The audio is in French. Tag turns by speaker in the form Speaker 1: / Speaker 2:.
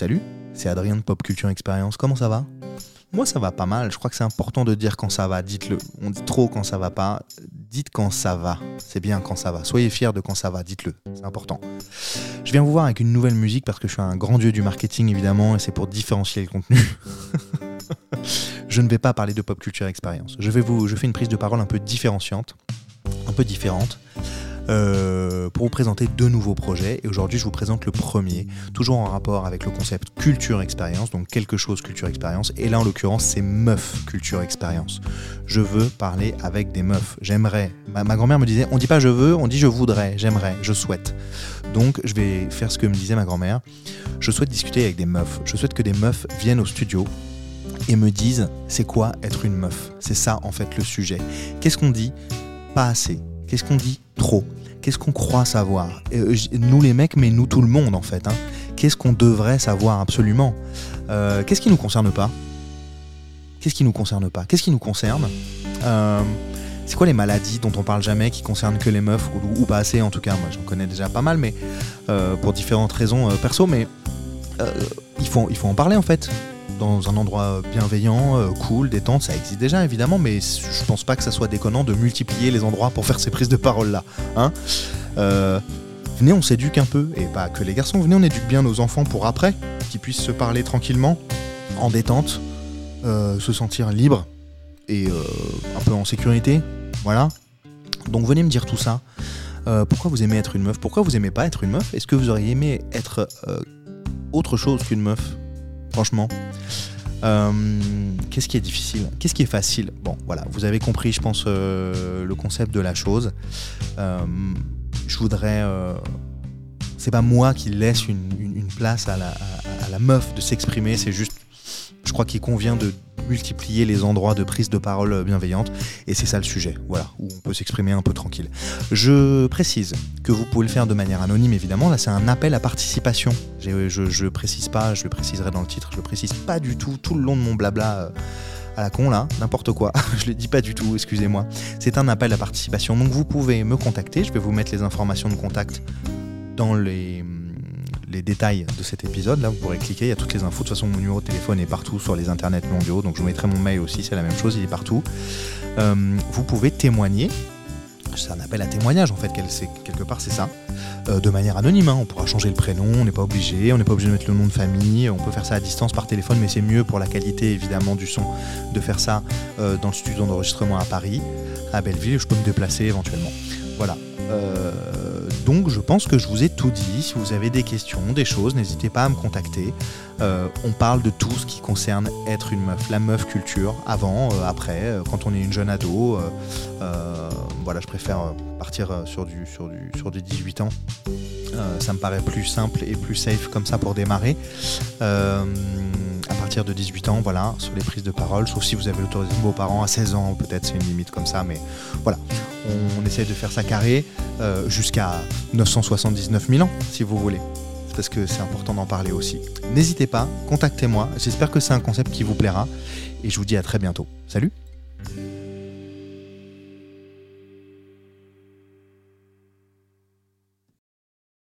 Speaker 1: Salut, c'est Adrien de Pop Culture Experience, comment ça va? Moi ça va pas mal, je crois que c'est important de dire quand ça va, dites-le. On dit trop quand ça va pas, dites quand ça va, c'est bien quand ça va. Soyez fiers de quand ça va, dites-le, c'est important. Je viens vous voir avec une nouvelle musique parce que je suis un grand dieu du marketing évidemment et c'est pour différencier le contenu. je ne vais pas parler de Pop Culture Experience. Je, je fais une prise de parole un peu différenciante, un peu différente. Euh, pour vous présenter deux nouveaux projets. Et aujourd'hui, je vous présente le premier, toujours en rapport avec le concept culture expérience, donc quelque chose culture expérience. Et là, en l'occurrence, c'est meuf culture expérience. Je veux parler avec des meufs. J'aimerais. Ma, ma grand-mère me disait, on dit pas je veux, on dit je voudrais, j'aimerais, je souhaite. Donc, je vais faire ce que me disait ma grand-mère. Je souhaite discuter avec des meufs. Je souhaite que des meufs viennent au studio et me disent c'est quoi être une meuf? C'est ça en fait le sujet. Qu'est-ce qu'on dit? Pas assez. Qu'est-ce qu'on dit Trop? Qu'est-ce qu'on croit savoir? Euh, Nous les mecs, mais nous tout le monde en fait. Hein. Qu'est-ce qu'on devrait savoir absolument? Euh, Qu'est-ce qui nous concerne pas? Qu'est-ce qui nous concerne pas? Qu'est-ce qui nous concerne? Euh, C'est quoi les maladies dont on parle jamais, qui concernent que les meufs ou, pas assez en tout cas? Moi j'en connais déjà pas mal, mais pour différentes raisons perso, mais il faut, il faut en parler en fait dans un endroit bienveillant, euh, cool, détente, ça existe déjà évidemment, mais je pense pas que ça soit déconnant de multiplier les endroits pour faire ces prises de parole là. Hein euh, venez, on s'éduque un peu, et pas que les garçons, venez, on éduque bien nos enfants pour après, qu'ils puissent se parler tranquillement, en détente, euh, se sentir libre et un peu en sécurité. Voilà. Donc venez me dire tout ça. pourquoi vous aimez être une meuf? Pourquoi vous aimez pas être une meuf? Est-ce que vous auriez aimé être autre chose qu'une meuf? Franchement. Euh, qu'est-ce qui est difficile? Qu'est-ce qui est facile? Bon, voilà, vous avez compris, je pense, euh, le concept de la chose. Euh, je voudrais. c'est pas moi qui laisse une, place à la meuf de s'exprimer, c'est juste. Je crois qu'il convient de multiplier les endroits de prise de parole bienveillante. Et c'est ça le sujet, voilà, où on peut s'exprimer un peu tranquille. Je précise que vous pouvez le faire de manière anonyme, évidemment. Là, c'est un appel à participation. Je, je précise pas, je le préciserai dans le titre, je précise pas du tout tout le long de mon blabla euh, à la con là, n'importe quoi. je le dis pas du tout, excusez-moi. C'est un appel à participation. Donc vous pouvez me contacter, je vais vous mettre les informations de contact dans les les détails de cet épisode. Là, vous pourrez cliquer, il y a toutes les infos. De toute façon, mon numéro de téléphone est partout sur les internets mondiaux. Donc, je vous mettrai mon mail aussi, c'est la même chose, il est partout. Euh, vous pouvez témoigner. C'est un appel à témoignage en fait, quelque part c'est ça. Euh, de manière anonyme, hein. on pourra changer le prénom, on n'est pas obligé, on n'est pas obligé de mettre le nom de famille, on peut faire ça à distance par téléphone, mais c'est mieux pour la qualité évidemment du son de faire ça euh, dans le studio d'enregistrement à Paris, à Belleville, je peux me déplacer éventuellement. Voilà. Donc je pense que je vous ai tout dit. Si vous avez des questions, des choses, n'hésitez pas à me contacter. Euh, on parle de tout ce qui concerne être une meuf, la meuf culture, avant, euh, après, euh, quand on est une jeune ado. voilà, je préfère partir sur du, sur du, sur du 18 ans. ça me paraît plus simple et plus safe comme ça pour démarrer. à partir de 18 ans, voilà, sur les prises de parole, sauf si vous avez l'autorisation de vos parents à 16 ans, peut-être c'est une limite comme ça, mais voilà, on, essaie de faire ça carré jusqu'à 979 000 ans, si vous voulez. Parce que c'est important d'en parler aussi. N'hésitez pas, contactez-moi. J'espère que c'est un concept qui vous plaira. Et je vous dis à très bientôt. Salut